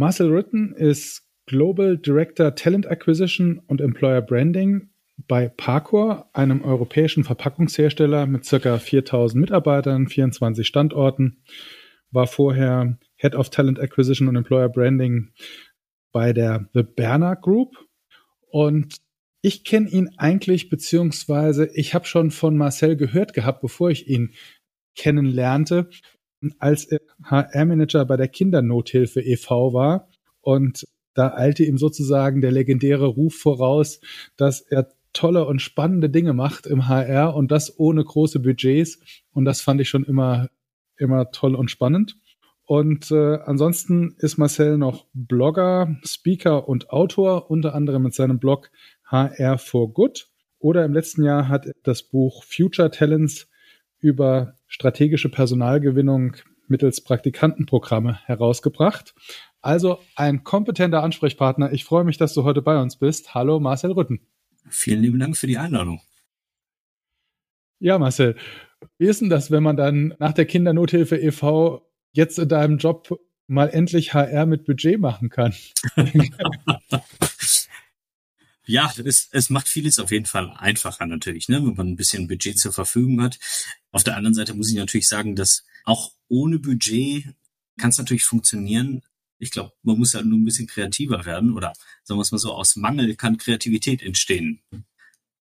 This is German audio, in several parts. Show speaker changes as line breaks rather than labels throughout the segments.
Marcel Ritten ist Global Director Talent Acquisition und Employer Branding bei Parkour, einem europäischen Verpackungshersteller mit ca. 4000 Mitarbeitern, 24 Standorten, war vorher Head of Talent Acquisition und Employer Branding bei der The Berner Group und ich kenne ihn eigentlich, beziehungsweise ich habe schon von Marcel gehört gehabt, bevor ich ihn kennenlernte als er HR-Manager bei der Kindernothilfe e.V. war. Und da eilte ihm sozusagen der legendäre Ruf voraus, dass er tolle und spannende Dinge macht im HR und das ohne große Budgets. Und das fand ich schon immer, immer toll und spannend. Und äh, ansonsten ist Marcel noch Blogger, Speaker und Autor, unter anderem mit seinem Blog HR for Good. Oder im letzten Jahr hat er das Buch Future Talents über strategische Personalgewinnung mittels Praktikantenprogramme herausgebracht. Also ein kompetenter Ansprechpartner. Ich freue mich, dass du heute bei uns bist. Hallo Marcel Rütten.
Vielen lieben Dank für die Einladung.
Ja, Marcel, wie ist denn das, wenn man dann nach der Kindernothilfe e.V. jetzt in deinem Job mal endlich HR mit Budget machen kann?
Ja, es, es macht vieles auf jeden Fall einfacher natürlich, ne, wenn man ein bisschen Budget zur Verfügung hat. Auf der anderen Seite muss ich natürlich sagen, dass auch ohne Budget kann es natürlich funktionieren. Ich glaube, man muss halt nur ein bisschen kreativer werden oder sagen wir es mal so, aus Mangel kann Kreativität entstehen.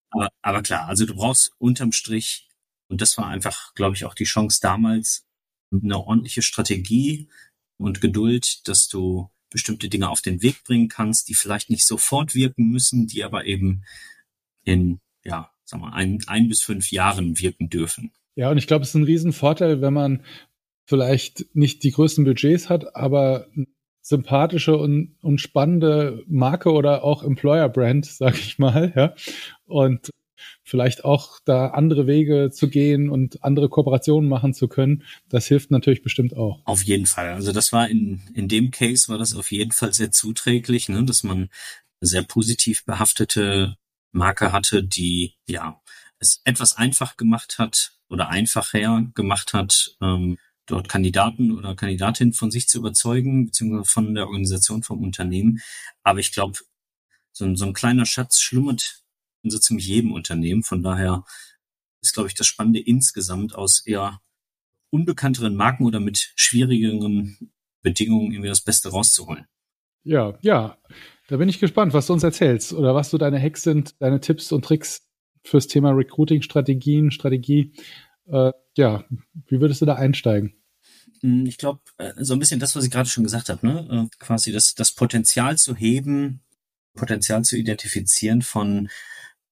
Aber, aber klar, also du brauchst unterm Strich, und das war einfach, glaube ich, auch die Chance damals, eine ordentliche Strategie und Geduld, dass du bestimmte Dinge auf den Weg bringen kannst, die vielleicht nicht sofort wirken müssen, die aber eben in, ja, sagen wir, ein, ein bis fünf Jahren wirken dürfen.
Ja, und ich glaube, es ist ein Riesenvorteil, wenn man vielleicht nicht die größten Budgets hat, aber sympathische und, und spannende Marke oder auch Employer Brand, sag ich mal, ja. Und vielleicht auch da andere Wege zu gehen und andere Kooperationen machen zu können, das hilft natürlich bestimmt auch.
Auf jeden Fall. Also das war in, in dem Case war das auf jeden Fall sehr zuträglich, ne, dass man sehr positiv behaftete Marke hatte, die ja es etwas einfach gemacht hat oder einfacher gemacht hat, ähm, dort Kandidaten oder Kandidatinnen von sich zu überzeugen, beziehungsweise von der Organisation, vom Unternehmen. Aber ich glaube, so, so ein kleiner Schatz schlummert in so ziemlich jedem Unternehmen. Von daher ist, glaube ich, das Spannende insgesamt aus eher unbekannteren Marken oder mit schwierigeren Bedingungen irgendwie das Beste rauszuholen.
Ja, ja. Da bin ich gespannt, was du uns erzählst oder was so deine Hacks sind, deine Tipps und Tricks fürs Thema Recruiting-Strategien, Strategie. Äh, ja, wie würdest du da einsteigen?
Hm, ich glaube, äh, so ein bisschen das, was ich gerade schon gesagt habe, ne? Äh, quasi das, das Potenzial zu heben, Potenzial zu identifizieren von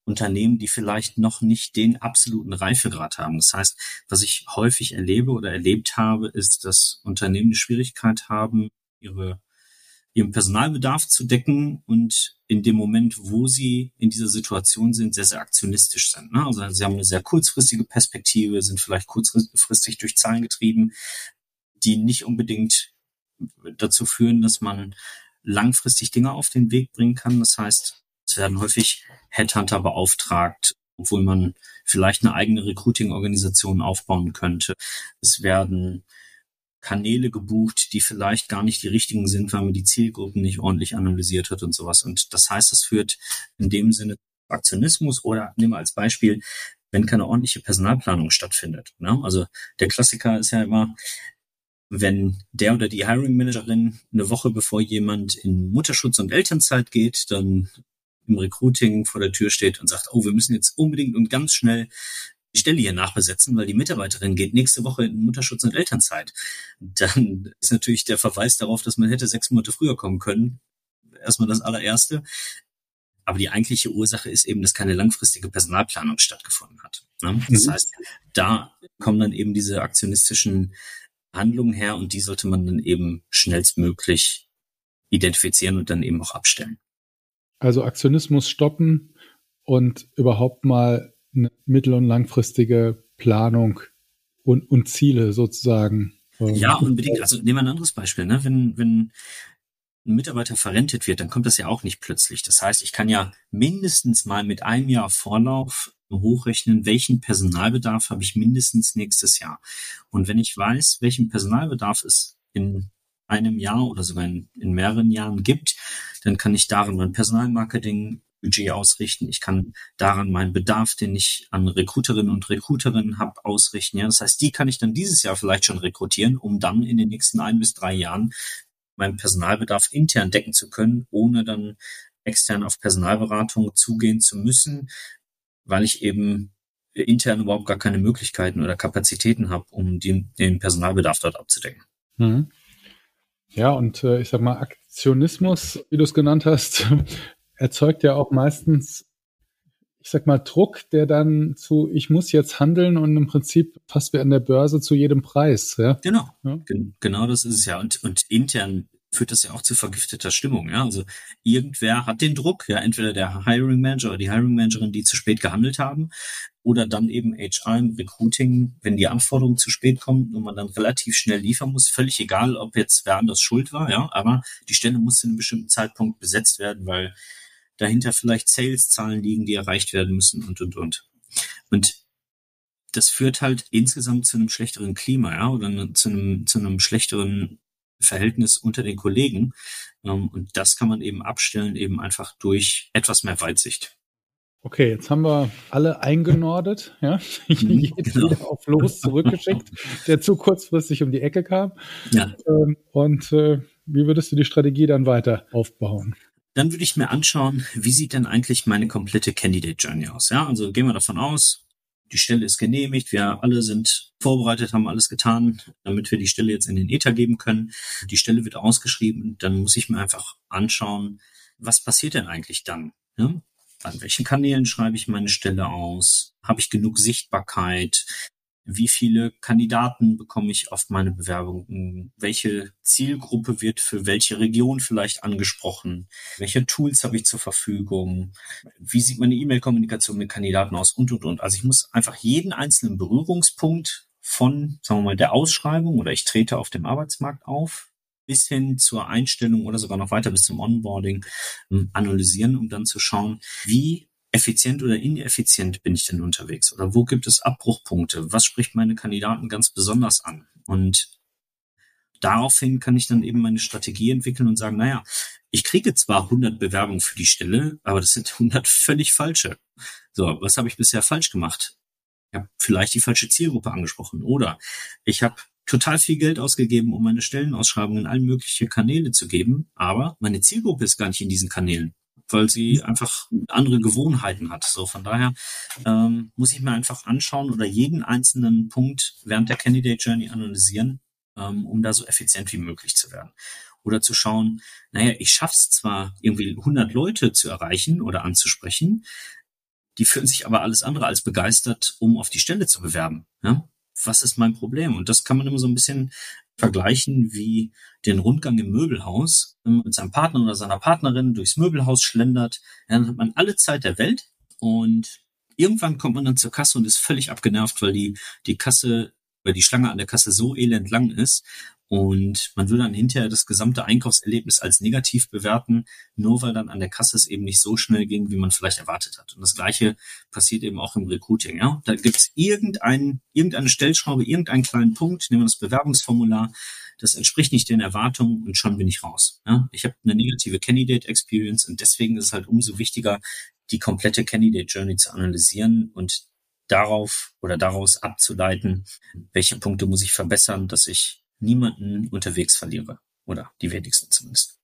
Unternehmen, die vielleicht noch nicht den absoluten Reifegrad haben. Das heißt, was ich häufig erlebe oder erlebt habe, ist, dass Unternehmen eine Schwierigkeit haben, ihre, ihren Personalbedarf zu decken und in dem Moment, wo sie in dieser Situation sind, sehr, sehr aktionistisch sind. Ne? Also sie haben eine sehr kurzfristige Perspektive, sind vielleicht kurzfristig durch Zahlen getrieben, die nicht unbedingt dazu führen, dass man langfristig Dinge auf den Weg bringen kann. Das heißt, es werden häufig Headhunter beauftragt, obwohl man vielleicht eine eigene Recruiting-Organisation aufbauen könnte. Es werden Kanäle gebucht, die vielleicht gar nicht die richtigen sind, weil man die Zielgruppen nicht ordentlich analysiert hat und sowas. Und das heißt, das führt in dem Sinne Aktionismus oder nehmen wir als Beispiel, wenn keine ordentliche Personalplanung stattfindet. Ne? Also der Klassiker ist ja immer, wenn der oder die Hiring Managerin eine Woche bevor jemand in Mutterschutz und Elternzeit geht, dann im Recruiting vor der Tür steht und sagt, oh, wir müssen jetzt unbedingt und ganz schnell die Stelle hier nachbesetzen, weil die Mitarbeiterin geht nächste Woche in Mutterschutz und Elternzeit. Dann ist natürlich der Verweis darauf, dass man hätte sechs Monate früher kommen können. Erstmal das allererste. Aber die eigentliche Ursache ist eben, dass keine langfristige Personalplanung stattgefunden hat. Ne? Das mhm. heißt, da kommen dann eben diese aktionistischen Handlungen her und die sollte man dann eben schnellstmöglich identifizieren und dann eben auch abstellen.
Also Aktionismus stoppen und überhaupt mal eine mittel- und langfristige Planung und, und Ziele sozusagen.
Ähm, ja, unbedingt. Also nehmen wir ein anderes Beispiel. Ne? Wenn, wenn ein Mitarbeiter verrentet wird, dann kommt das ja auch nicht plötzlich. Das heißt, ich kann ja mindestens mal mit einem Jahr Vorlauf hochrechnen, welchen Personalbedarf habe ich mindestens nächstes Jahr. Und wenn ich weiß, welchen Personalbedarf es in einem Jahr oder sogar in, in mehreren Jahren gibt, dann kann ich darin mein Personalmarketing Budget ausrichten. Ich kann daran meinen Bedarf, den ich an Recruiterinnen und Recruiterinnen habe, ausrichten. Ja, das heißt, die kann ich dann dieses Jahr vielleicht schon rekrutieren, um dann in den nächsten ein bis drei Jahren meinen Personalbedarf intern decken zu können, ohne dann extern auf Personalberatung zugehen zu müssen, weil ich eben intern überhaupt gar keine Möglichkeiten oder Kapazitäten habe, um den, den Personalbedarf dort abzudecken. Mhm.
Ja, und äh, ich sag mal, Aktionismus, wie du es genannt hast, erzeugt ja auch meistens, ich sag mal, Druck, der dann zu, ich muss jetzt handeln und im Prinzip fast wie an der Börse zu jedem Preis. Ja?
Genau, ja? genau das ist es ja. Und, und intern führt das ja auch zu vergifteter Stimmung. Ja? Also irgendwer hat den Druck, ja, entweder der Hiring Manager oder die Hiring Managerin, die zu spät gehandelt haben, oder dann eben HR im Recruiting, wenn die Anforderungen zu spät kommen und man dann relativ schnell liefern muss, völlig egal, ob jetzt wer anders schuld war, ja, aber die Stelle muss zu einem bestimmten Zeitpunkt besetzt werden, weil dahinter vielleicht Sales-Zahlen liegen, die erreicht werden müssen und und und. Und das führt halt insgesamt zu einem schlechteren Klima, ja, oder zu einem, zu einem schlechteren Verhältnis unter den Kollegen. Ähm, und das kann man eben abstellen, eben einfach durch etwas mehr Weitsicht.
Okay, jetzt haben wir alle eingenordet, ja. Jeder genau. auf los zurückgeschickt, der zu kurzfristig um die Ecke kam. Ja. Ähm, und äh, wie würdest du die Strategie dann weiter aufbauen?
Dann würde ich mir anschauen, wie sieht denn eigentlich meine komplette Candidate Journey aus? Ja, also gehen wir davon aus, die Stelle ist genehmigt, wir alle sind vorbereitet, haben alles getan, damit wir die Stelle jetzt in den Ether geben können. Die Stelle wird ausgeschrieben, dann muss ich mir einfach anschauen, was passiert denn eigentlich dann? Ja? An welchen Kanälen schreibe ich meine Stelle aus? Habe ich genug Sichtbarkeit? Wie viele Kandidaten bekomme ich auf meine Bewerbung, welche Zielgruppe wird für welche Region vielleicht angesprochen, welche Tools habe ich zur Verfügung, wie sieht meine E-Mail-Kommunikation mit Kandidaten aus? Und, und, und. Also ich muss einfach jeden einzelnen Berührungspunkt von, sagen wir mal, der Ausschreibung oder ich trete auf dem Arbeitsmarkt auf, bis hin zur Einstellung oder sogar noch weiter bis zum Onboarding ähm, analysieren, um dann zu schauen, wie effizient oder ineffizient bin ich denn unterwegs? Oder wo gibt es Abbruchpunkte? Was spricht meine Kandidaten ganz besonders an? Und daraufhin kann ich dann eben meine Strategie entwickeln und sagen, naja, ich kriege zwar 100 Bewerbungen für die Stelle, aber das sind 100 völlig falsche. So, was habe ich bisher falsch gemacht? Ich habe vielleicht die falsche Zielgruppe angesprochen oder ich habe total viel Geld ausgegeben, um meine Stellenausschreibungen in allen möglichen Kanäle zu geben, aber meine Zielgruppe ist gar nicht in diesen Kanälen weil sie einfach andere Gewohnheiten hat. So von daher ähm, muss ich mir einfach anschauen oder jeden einzelnen Punkt während der Candidate Journey analysieren, ähm, um da so effizient wie möglich zu werden. Oder zu schauen, naja, ich schaff's zwar irgendwie 100 Leute zu erreichen oder anzusprechen, die fühlen sich aber alles andere als begeistert, um auf die Stelle zu bewerben. Ja? Was ist mein Problem? Und das kann man immer so ein bisschen vergleichen wie den Rundgang im Möbelhaus mit seinem Partner oder seiner Partnerin durchs Möbelhaus schlendert. Dann hat man alle Zeit der Welt und irgendwann kommt man dann zur Kasse und ist völlig abgenervt, weil die, die Kasse, weil die Schlange an der Kasse so elend lang ist und man will dann hinterher das gesamte Einkaufserlebnis als negativ bewerten, nur weil dann an der Kasse es eben nicht so schnell ging, wie man vielleicht erwartet hat. Und das Gleiche passiert eben auch im Recruiting. Ja? Da gibt es irgendein, irgendeine Stellschraube, irgendeinen kleinen Punkt, nehmen wir das Bewerbungsformular, das entspricht nicht den Erwartungen und schon bin ich raus. Ja? Ich habe eine negative Candidate Experience und deswegen ist es halt umso wichtiger, die komplette Candidate Journey zu analysieren und darauf oder daraus abzuleiten, welche Punkte muss ich verbessern, dass ich niemanden unterwegs verliere. Oder die wenigsten zumindest.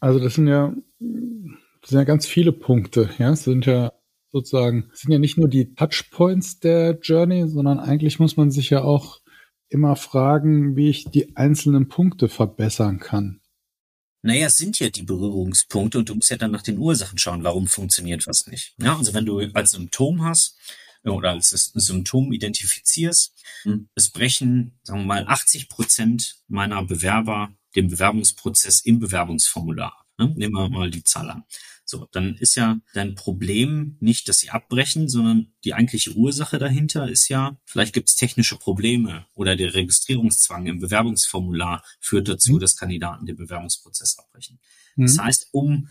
Also das sind ja, das sind ja ganz viele Punkte, ja. Es sind ja sozusagen, es sind ja nicht nur die Touchpoints der Journey, sondern eigentlich muss man sich ja auch immer fragen, wie ich die einzelnen Punkte verbessern kann.
Naja, es sind ja die Berührungspunkte und du musst ja dann nach den Ursachen schauen, warum funktioniert was nicht. Ja, also wenn du als Symptom hast, oder als Symptom identifizierst. Hm. Es brechen, sagen wir mal, 80 Prozent meiner Bewerber dem Bewerbungsprozess im Bewerbungsformular. Ne? Nehmen wir mal die Zahl an. So, dann ist ja dein Problem nicht, dass sie abbrechen, sondern die eigentliche Ursache dahinter ist ja, vielleicht gibt es technische Probleme oder der Registrierungszwang im Bewerbungsformular führt dazu, mhm. dass Kandidaten den Bewerbungsprozess abbrechen. Mhm. Das heißt, um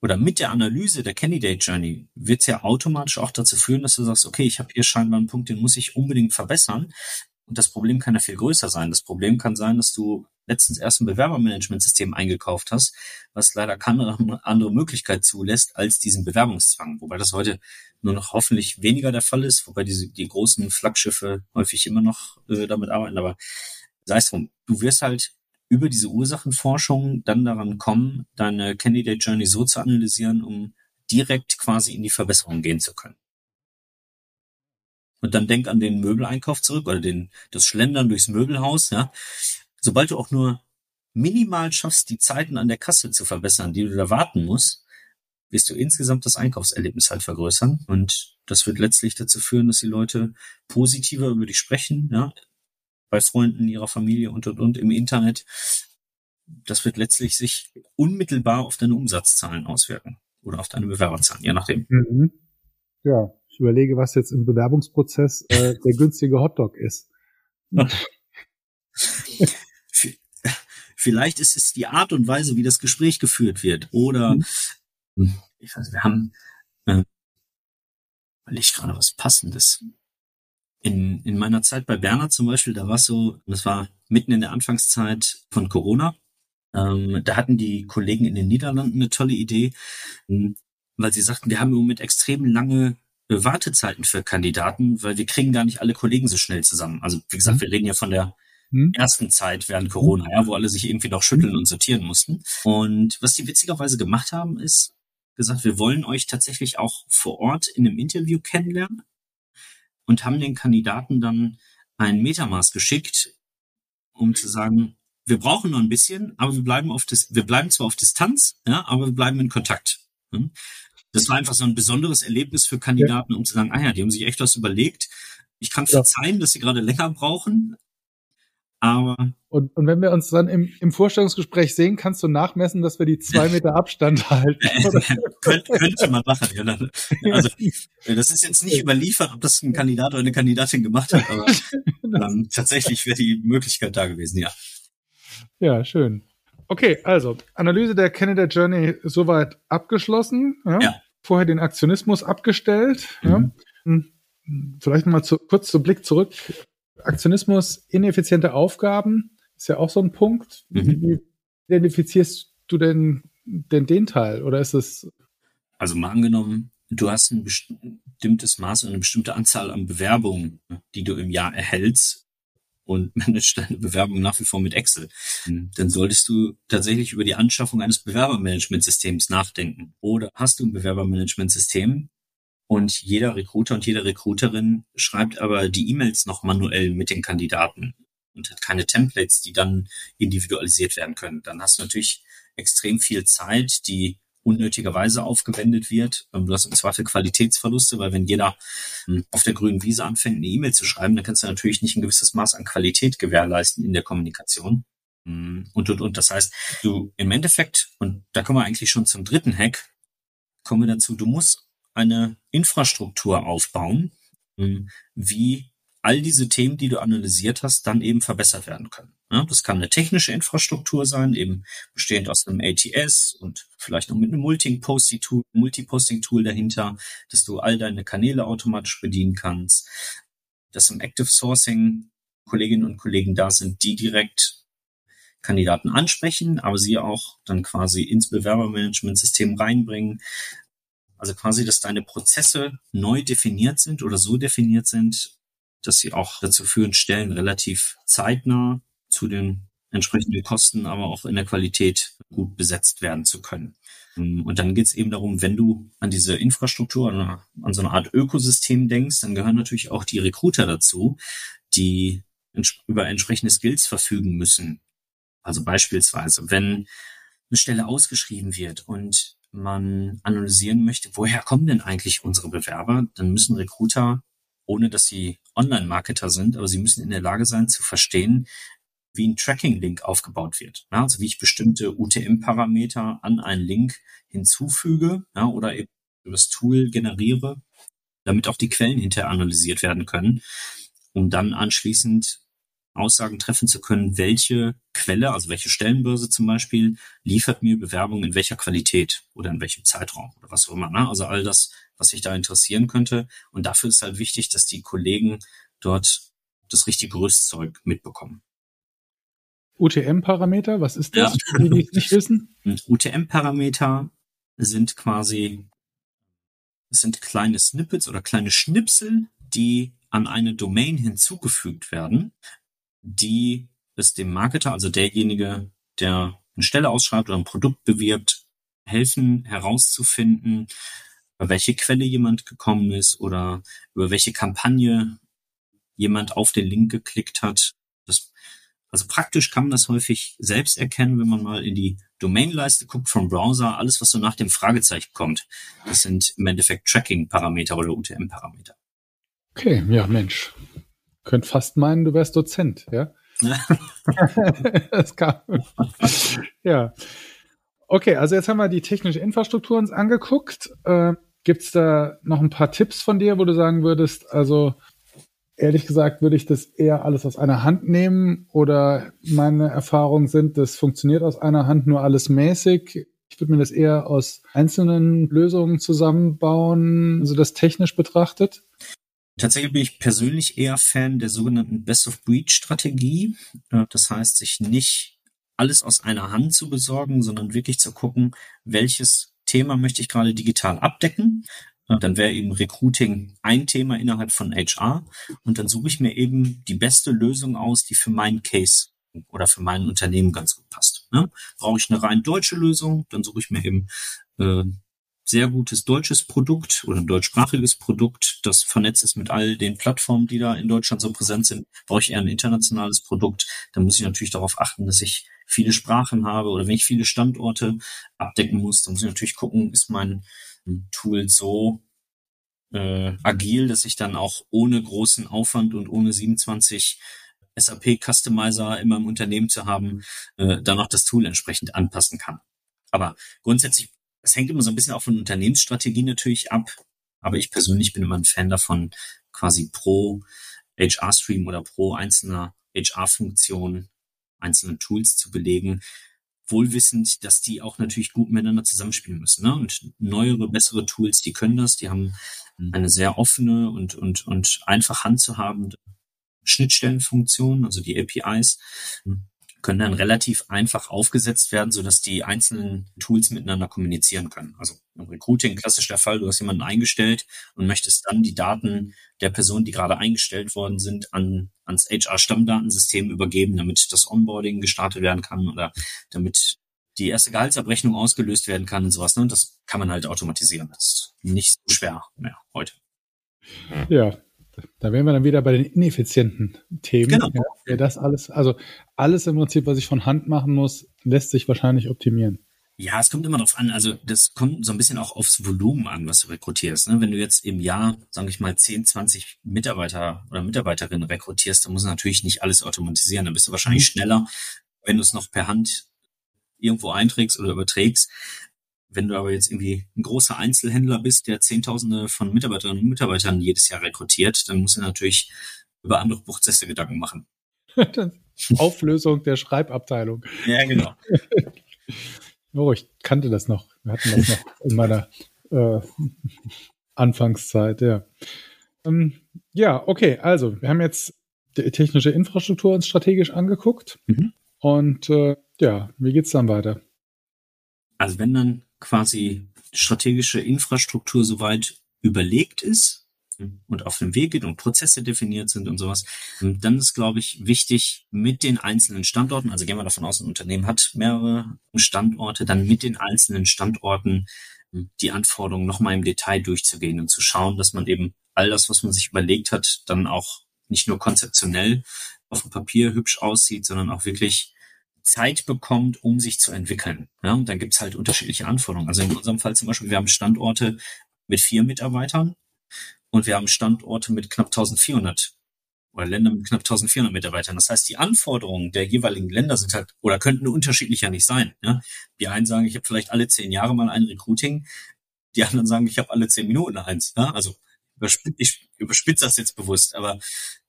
oder mit der Analyse der Candidate Journey wird es ja automatisch auch dazu führen, dass du sagst, okay, ich habe hier scheinbar einen Punkt, den muss ich unbedingt verbessern. Und das Problem kann ja viel größer sein. Das Problem kann sein, dass du letztens erst ein Bewerbermanagementsystem eingekauft hast, was leider keine andere Möglichkeit zulässt als diesen Bewerbungszwang. Wobei das heute nur noch hoffentlich weniger der Fall ist, wobei diese, die großen Flaggschiffe häufig immer noch äh, damit arbeiten. Aber sei es drum, du wirst halt über diese Ursachenforschung dann daran kommen, deine Candidate Journey so zu analysieren, um direkt quasi in die Verbesserung gehen zu können. Und dann denk an den Möbeleinkauf zurück oder den, das Schlendern durchs Möbelhaus, ja. Sobald du auch nur minimal schaffst, die Zeiten an der Kasse zu verbessern, die du da warten musst, wirst du insgesamt das Einkaufserlebnis halt vergrößern. Und das wird letztlich dazu führen, dass die Leute positiver über dich sprechen, ja, bei Freunden, ihrer Familie und, und, und im Internet. Das wird letztlich sich unmittelbar auf deine Umsatzzahlen auswirken oder auf deine Bewerberzahlen, je nachdem. Mhm.
Ja, ich überlege, was jetzt im Bewerbungsprozess äh, der günstige Hotdog ist.
Vielleicht ist es die Art und Weise, wie das Gespräch geführt wird. Oder mhm. ich weiß, wir haben, äh, weil ich gerade was Passendes. In, in meiner Zeit bei Berner zum Beispiel, da war es so, das war mitten in der Anfangszeit von Corona. Ähm, da hatten die Kollegen in den Niederlanden eine tolle Idee, hm, weil sie sagten, wir haben im Moment extrem lange Wartezeiten für Kandidaten, weil wir kriegen gar nicht alle Kollegen so schnell zusammen. Also wie gesagt, mhm. wir reden ja von der mhm. ersten Zeit während Corona, mhm. ja, wo alle sich irgendwie noch schütteln und sortieren mussten. Und was die witzigerweise gemacht haben, ist gesagt, wir wollen euch tatsächlich auch vor Ort in einem Interview kennenlernen und haben den Kandidaten dann ein Metamaß geschickt, um zu sagen, wir brauchen noch ein bisschen, aber wir bleiben auf das, wir bleiben zwar auf Distanz, ja, aber wir bleiben in Kontakt. Hm? Das war einfach so ein besonderes Erlebnis für Kandidaten, um zu sagen, ah ja, die haben sich echt was überlegt. Ich kann verzeihen, dass sie gerade länger brauchen, aber.
Und, und wenn wir uns dann im, im Vorstellungsgespräch sehen, kannst du nachmessen, dass wir die zwei Meter Abstand halten.
könnte, könnte man machen, ja. Also, das ist jetzt nicht überliefert, ob das ein Kandidat oder eine Kandidatin gemacht hat, aber ähm, tatsächlich wäre die Möglichkeit da gewesen, ja.
Ja, schön. Okay, also Analyse der Candidate Journey soweit abgeschlossen. Ja? ja. Vorher den Aktionismus abgestellt. Mhm. Ja? Hm, vielleicht mal zu, kurz zu Blick zurück. Aktionismus, ineffiziente Aufgaben ist ja auch so ein Punkt. Mhm. Wie identifizierst du denn, denn den Teil? Oder ist es.
Also mal angenommen, du hast ein bestimmtes Maß und eine bestimmte Anzahl an Bewerbungen, die du im Jahr erhältst und managst deine Bewerbung nach wie vor mit Excel, mhm. dann solltest du tatsächlich über die Anschaffung eines Bewerbermanagementsystems nachdenken. Oder hast du ein Bewerbermanagementsystem und jeder Recruiter und jede Recruiterin schreibt aber die E-Mails noch manuell mit den Kandidaten und hat keine Templates, die dann individualisiert werden können. Dann hast du natürlich extrem viel Zeit, die unnötigerweise aufgewendet wird. Ähm, du hast im Zweifel Qualitätsverluste, weil wenn jeder hm, auf der grünen Wiese anfängt, eine E-Mail zu schreiben, dann kannst du natürlich nicht ein gewisses Maß an Qualität gewährleisten in der Kommunikation. Hm, und, und, und. Das heißt, du im Endeffekt, und da kommen wir eigentlich schon zum dritten Hack, kommen wir dazu, du musst eine Infrastruktur aufbauen, hm, wie all diese Themen, die du analysiert hast, dann eben verbessert werden können. Das kann eine technische Infrastruktur sein, eben bestehend aus einem ATS und vielleicht noch mit einem Multiposting-Tool Multiposting -Tool dahinter, dass du all deine Kanäle automatisch bedienen kannst. Dass im Active Sourcing Kolleginnen und Kollegen da sind, die direkt Kandidaten ansprechen, aber sie auch dann quasi ins Bewerbermanagementsystem reinbringen. Also quasi, dass deine Prozesse neu definiert sind oder so definiert sind, dass sie auch dazu führen, Stellen relativ zeitnah zu den entsprechenden Kosten, aber auch in der Qualität gut besetzt werden zu können. Und dann geht es eben darum, wenn du an diese Infrastruktur, an so eine Art Ökosystem denkst, dann gehören natürlich auch die Recruiter dazu, die über entsprechende Skills verfügen müssen. Also beispielsweise, wenn eine Stelle ausgeschrieben wird und man analysieren möchte, woher kommen denn eigentlich unsere Bewerber, dann müssen Recruiter, ohne dass sie Online-Marketer sind, aber sie müssen in der Lage sein zu verstehen, wie ein Tracking-Link aufgebaut wird. Ja, also wie ich bestimmte UTM-Parameter an einen Link hinzufüge ja, oder eben über das Tool generiere, damit auch die Quellen hinterher analysiert werden können, um dann anschließend Aussagen treffen zu können, welche Quelle, also welche Stellenbörse zum Beispiel, liefert mir Bewerbungen in welcher Qualität oder in welchem Zeitraum oder was auch immer. Ne? Also all das, was sich da interessieren könnte. Und dafür ist halt wichtig, dass die Kollegen dort das richtige Rüstzeug mitbekommen.
UTM-Parameter, was ist das, ja. die, die es nicht wissen?
UTM-Parameter sind quasi, das sind kleine Snippets oder kleine Schnipsel, die an eine Domain hinzugefügt werden, die es dem Marketer, also derjenige, der eine Stelle ausschreibt oder ein Produkt bewirbt, helfen herauszufinden, über welche Quelle jemand gekommen ist oder über welche Kampagne jemand auf den Link geklickt hat. Das, also praktisch kann man das häufig selbst erkennen, wenn man mal in die Domainleiste guckt vom Browser. Alles, was so nach dem Fragezeichen kommt, das sind im Endeffekt Tracking-Parameter oder UTM-Parameter.
Okay, ja, Mensch. Könnt fast meinen, du wärst Dozent, ja? das kam. ja. Okay, also jetzt haben wir die technische Infrastruktur uns angeguckt. Äh, Gibt es da noch ein paar Tipps von dir, wo du sagen würdest, also ehrlich gesagt würde ich das eher alles aus einer Hand nehmen oder meine Erfahrungen sind, das funktioniert aus einer Hand nur alles mäßig. Ich würde mir das eher aus einzelnen Lösungen zusammenbauen, also das technisch betrachtet.
Tatsächlich bin ich persönlich eher Fan der sogenannten Best-of-Breed-Strategie. Das heißt, sich nicht alles aus einer Hand zu besorgen, sondern wirklich zu gucken, welches Thema möchte ich gerade digital abdecken. Dann wäre eben Recruiting ein Thema innerhalb von HR. Und dann suche ich mir eben die beste Lösung aus, die für meinen Case oder für mein Unternehmen ganz gut passt. Brauche ich eine rein deutsche Lösung, dann suche ich mir eben äh, sehr gutes deutsches Produkt oder ein deutschsprachiges Produkt, das vernetzt ist mit all den Plattformen, die da in Deutschland so präsent sind. Brauche ich eher ein internationales Produkt, dann muss ich natürlich darauf achten, dass ich viele Sprachen habe oder wenn ich viele Standorte abdecken muss, dann muss ich natürlich gucken, ist mein Tool so äh, agil, dass ich dann auch ohne großen Aufwand und ohne 27 SAP Customizer in meinem Unternehmen zu haben, äh, dann auch das Tool entsprechend anpassen kann. Aber grundsätzlich es hängt immer so ein bisschen auch von Unternehmensstrategie natürlich ab. Aber ich persönlich bin immer ein Fan davon, quasi pro HR-Stream oder pro einzelner HR-Funktion einzelne Tools zu belegen, wohlwissend, dass die auch natürlich gut miteinander zusammenspielen müssen. Ne? Und neuere, bessere Tools, die können das, die haben eine sehr offene und, und, und einfach handzuhabende Schnittstellenfunktion, also die APIs können dann relativ einfach aufgesetzt werden, so dass die einzelnen Tools miteinander kommunizieren können. Also im Recruiting klassisch der Fall, du hast jemanden eingestellt und möchtest dann die Daten der Person, die gerade eingestellt worden sind, an, ans HR-Stammdatensystem übergeben, damit das Onboarding gestartet werden kann oder damit die erste Gehaltsabrechnung ausgelöst werden kann und sowas. Ne? Und das kann man halt automatisieren. Das ist nicht so schwer mehr heute.
Ja, da wären wir dann wieder bei den ineffizienten Themen. Genau. Ja, das alles, also alles im Prinzip, was ich von Hand machen muss, lässt sich wahrscheinlich optimieren.
Ja, es kommt immer darauf an, also das kommt so ein bisschen auch aufs Volumen an, was du rekrutierst. Ne? Wenn du jetzt im Jahr, sage ich mal, 10, 20 Mitarbeiter oder Mitarbeiterinnen rekrutierst, dann musst du natürlich nicht alles automatisieren. Dann bist du wahrscheinlich mhm. schneller, wenn du es noch per Hand irgendwo einträgst oder überträgst. Wenn du aber jetzt irgendwie ein großer Einzelhändler bist, der Zehntausende von Mitarbeiterinnen und Mitarbeitern jedes Jahr rekrutiert, dann musst du natürlich über andere Prozesse Gedanken machen.
Auflösung der Schreibabteilung.
Ja, genau.
oh, ich kannte das noch. Wir hatten das noch in meiner äh, Anfangszeit, ja. Ähm, ja, okay, also wir haben jetzt die technische Infrastruktur uns strategisch angeguckt. Mhm. Und äh, ja, wie geht's dann weiter?
Also wenn dann quasi strategische Infrastruktur soweit überlegt ist und auf dem Weg geht und Prozesse definiert sind und sowas, dann ist, glaube ich, wichtig mit den einzelnen Standorten, also gehen wir davon aus, ein Unternehmen hat mehrere Standorte, dann mit den einzelnen Standorten die Anforderungen nochmal im Detail durchzugehen und zu schauen, dass man eben all das, was man sich überlegt hat, dann auch nicht nur konzeptionell auf dem Papier hübsch aussieht, sondern auch wirklich Zeit bekommt, um sich zu entwickeln. Ja, und dann gibt's halt unterschiedliche Anforderungen. Also in unserem Fall zum Beispiel, wir haben Standorte mit vier Mitarbeitern und wir haben Standorte mit knapp 1400 oder Länder mit knapp 1400 Mitarbeitern. Das heißt, die Anforderungen der jeweiligen Länder sind halt oder könnten unterschiedlicher nicht sein. Ja? Die einen sagen, ich habe vielleicht alle zehn Jahre mal ein Recruiting, die anderen sagen, ich habe alle zehn Minuten eins. Ja? Also ich überspitze das jetzt bewusst, aber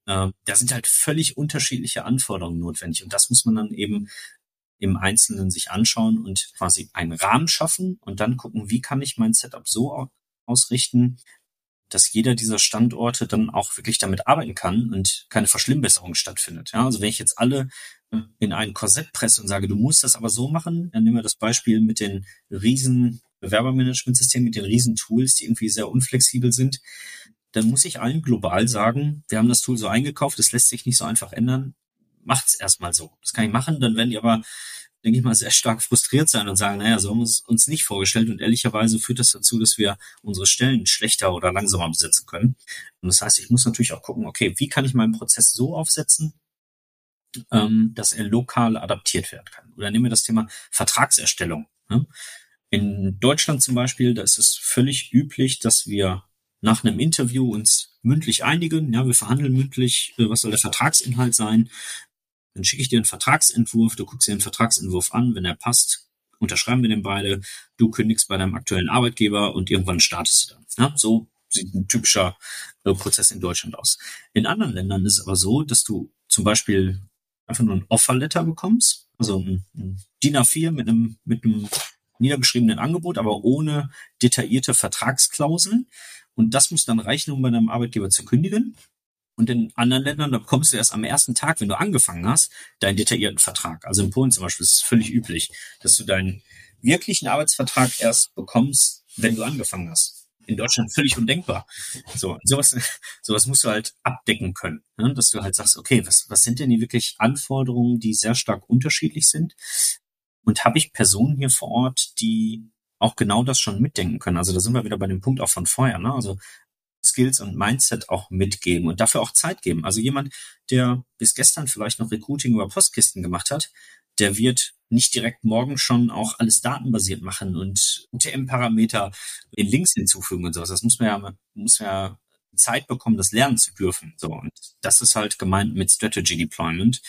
da sind halt völlig unterschiedliche Anforderungen notwendig und das muss man dann eben im Einzelnen sich anschauen und quasi einen Rahmen schaffen und dann gucken, wie kann ich mein Setup so ausrichten, dass jeder dieser Standorte dann auch wirklich damit arbeiten kann und keine Verschlimmbesserung stattfindet. Ja, also wenn ich jetzt alle äh, in ein Korsett presse und sage, du musst das aber so machen, dann nehmen wir das Beispiel mit den riesen Bewerbermanagementsystemen, mit den riesen Tools, die irgendwie sehr unflexibel sind, dann muss ich allen global sagen, wir haben das Tool so eingekauft, das lässt sich nicht so einfach ändern, macht's erstmal so. Das kann ich machen, dann werden die aber, denke ich mal, sehr stark frustriert sein und sagen, naja, so haben wir es uns nicht vorgestellt und ehrlicherweise führt das dazu, dass wir unsere Stellen schlechter oder langsamer besetzen können. Und das heißt, ich muss natürlich auch gucken, okay, wie kann ich meinen Prozess so aufsetzen, ähm, dass er lokal adaptiert werden kann. Oder nehmen wir das Thema Vertragserstellung. Ne? In Deutschland zum Beispiel, da ist es völlig üblich, dass wir nach einem Interview uns mündlich einigen. Ja, wir verhandeln mündlich, äh, was soll der Vertragsinhalt sein. Dann schicke ich dir einen Vertragsentwurf, du guckst dir den Vertragsentwurf an, wenn er passt, unterschreiben wir den beide, du kündigst bei deinem aktuellen Arbeitgeber und irgendwann startest du dann. Ja, so sieht ein typischer äh, Prozess in Deutschland aus. In anderen Ländern ist es aber so, dass du zum Beispiel einfach nur ein Offerletter bekommst, also ein, ein DIN A4 mit einem, mit einem niedergeschriebenen Angebot, aber ohne detaillierte Vertragsklauseln. Und das muss dann reichen, um bei deinem Arbeitgeber zu kündigen. Und in anderen Ländern, da bekommst du erst am ersten Tag, wenn du angefangen hast, deinen detaillierten Vertrag. Also in Polen zum Beispiel ist es völlig üblich, dass du deinen wirklichen Arbeitsvertrag erst bekommst, wenn du angefangen hast. In Deutschland völlig undenkbar. So, sowas, sowas musst du halt abdecken können, ne? dass du halt sagst, okay, was, was sind denn die wirklich Anforderungen, die sehr stark unterschiedlich sind? Und habe ich Personen hier vor Ort, die auch genau das schon mitdenken können? Also da sind wir wieder bei dem Punkt auch von vorher. Ne? Also Skills und Mindset auch mitgeben und dafür auch Zeit geben. Also jemand, der bis gestern vielleicht noch Recruiting über Postkisten gemacht hat, der wird nicht direkt morgen schon auch alles datenbasiert machen und UTM-Parameter in Links hinzufügen und sowas. Das muss man ja, muss man ja Zeit bekommen, das lernen zu dürfen. So. Und das ist halt gemeint mit Strategy Deployment,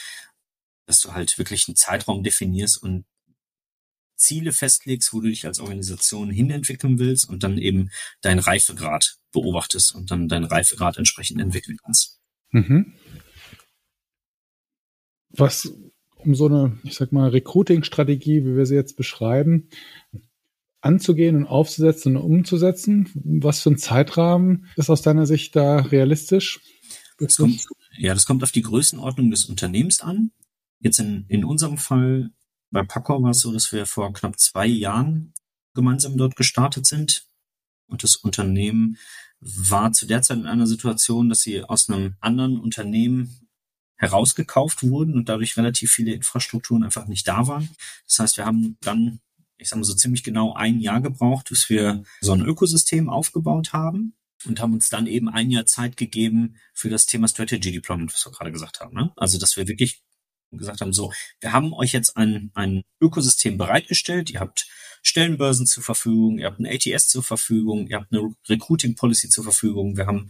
dass du halt wirklich einen Zeitraum definierst und Ziele festlegst, wo du dich als Organisation hinentwickeln willst und dann eben deinen Reifegrad beobachtest und dann deinen Reifegrad entsprechend entwickeln kannst. Mhm.
Was um so eine, ich sag mal, Recruiting-Strategie, wie wir sie jetzt beschreiben, anzugehen und aufzusetzen und umzusetzen? Was für ein Zeitrahmen ist aus deiner Sicht da realistisch?
Das kommt, ja, das kommt auf die Größenordnung des Unternehmens an. Jetzt in, in unserem Fall bei Paco war es so, dass wir vor knapp zwei Jahren gemeinsam dort gestartet sind. Und das Unternehmen war zu der Zeit in einer Situation, dass sie aus einem anderen Unternehmen herausgekauft wurden und dadurch relativ viele Infrastrukturen einfach nicht da waren. Das heißt, wir haben dann, ich sage mal so ziemlich genau ein Jahr gebraucht, bis wir so ein Ökosystem aufgebaut haben und haben uns dann eben ein Jahr Zeit gegeben für das Thema Strategy Deployment, was wir gerade gesagt haben. Ne? Also, dass wir wirklich gesagt haben, so, wir haben euch jetzt ein, ein Ökosystem bereitgestellt, ihr habt Stellenbörsen zur Verfügung, ihr habt ein ATS zur Verfügung, ihr habt eine Recruiting Policy zur Verfügung, wir haben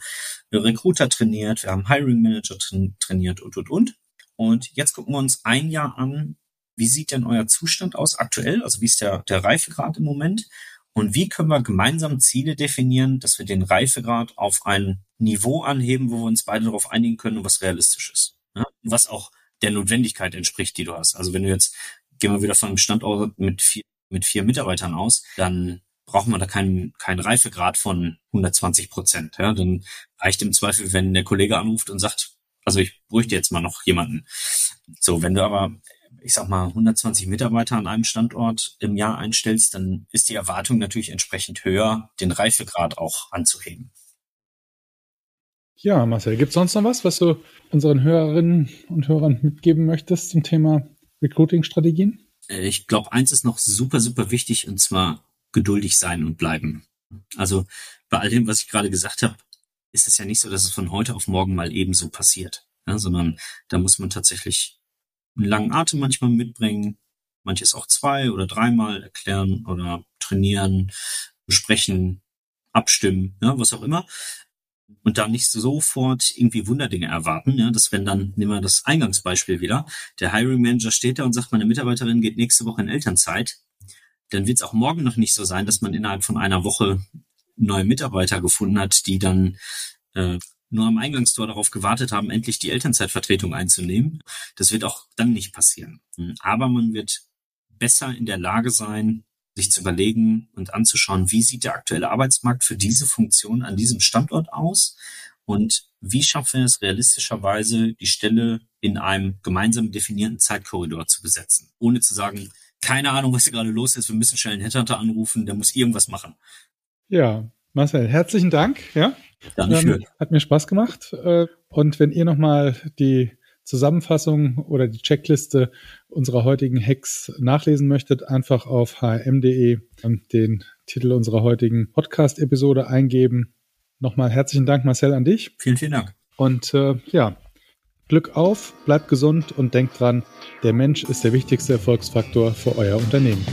Recruiter trainiert, wir haben Hiring Manager trainiert und, und, und. Und jetzt gucken wir uns ein Jahr an, wie sieht denn euer Zustand aus aktuell? Also wie ist der, der Reifegrad im Moment? Und wie können wir gemeinsam Ziele definieren, dass wir den Reifegrad auf ein Niveau anheben, wo wir uns beide darauf einigen können, was realistisch ist? Ja? Was auch der Notwendigkeit entspricht, die du hast. Also wenn du jetzt, gehen wir wieder von einem Standort mit vier, mit vier Mitarbeitern aus, dann braucht man da keinen, keinen Reifegrad von 120 Prozent. Ja? Dann reicht im Zweifel, wenn der Kollege anruft und sagt, also ich bräuchte jetzt mal noch jemanden. So, wenn du aber, ich sag mal, 120 Mitarbeiter an einem Standort im Jahr einstellst, dann ist die Erwartung natürlich entsprechend höher, den Reifegrad auch anzuheben.
Ja, Marcel, gibt es sonst noch was, was du unseren Hörerinnen und Hörern mitgeben möchtest zum Thema Recruiting-Strategien?
Äh, ich glaube, eins ist noch super, super wichtig und zwar geduldig sein und bleiben. Also bei all dem, was ich gerade gesagt habe, ist es ja nicht so, dass es von heute auf morgen mal eben so passiert, ja, sondern da muss man tatsächlich einen langen Atem manchmal mitbringen, manches auch zwei oder dreimal erklären oder trainieren, besprechen, abstimmen, ja, was auch immer. Und da nicht sofort irgendwie Wunderdinge erwarten. Ja, dass wenn dann, nehmen wir das Eingangsbeispiel wieder, der Hiring Manager steht da und sagt, meine Mitarbeiterin geht nächste Woche in Elternzeit, dann wird es auch morgen noch nicht so sein, dass man innerhalb von einer Woche neue Mitarbeiter gefunden hat, die dann äh, nur am Eingangstor darauf gewartet haben, endlich die Elternzeitvertretung einzunehmen. Das wird auch dann nicht passieren. Aber man wird besser in der Lage sein, sich zu überlegen und anzuschauen, wie sieht der aktuelle Arbeitsmarkt für diese Funktion an diesem Standort aus und wie schaffen wir es realistischerweise, die Stelle in einem gemeinsam definierten Zeitkorridor zu besetzen, ohne zu sagen, keine Ahnung, was hier gerade los ist, wir müssen schnell einen Headhunter anrufen, der muss irgendwas machen.
Ja, Marcel, herzlichen Dank. Ja,
Dann ähm,
hat mir Spaß gemacht. Äh, und wenn ihr nochmal die Zusammenfassung oder die Checkliste unserer heutigen Hacks nachlesen möchtet, einfach auf hm.de den Titel unserer heutigen Podcast-Episode eingeben. Nochmal herzlichen Dank, Marcel, an dich.
Vielen, vielen Dank.
Und äh, ja, Glück auf, bleibt gesund und denkt dran, der Mensch ist der wichtigste Erfolgsfaktor für euer Unternehmen.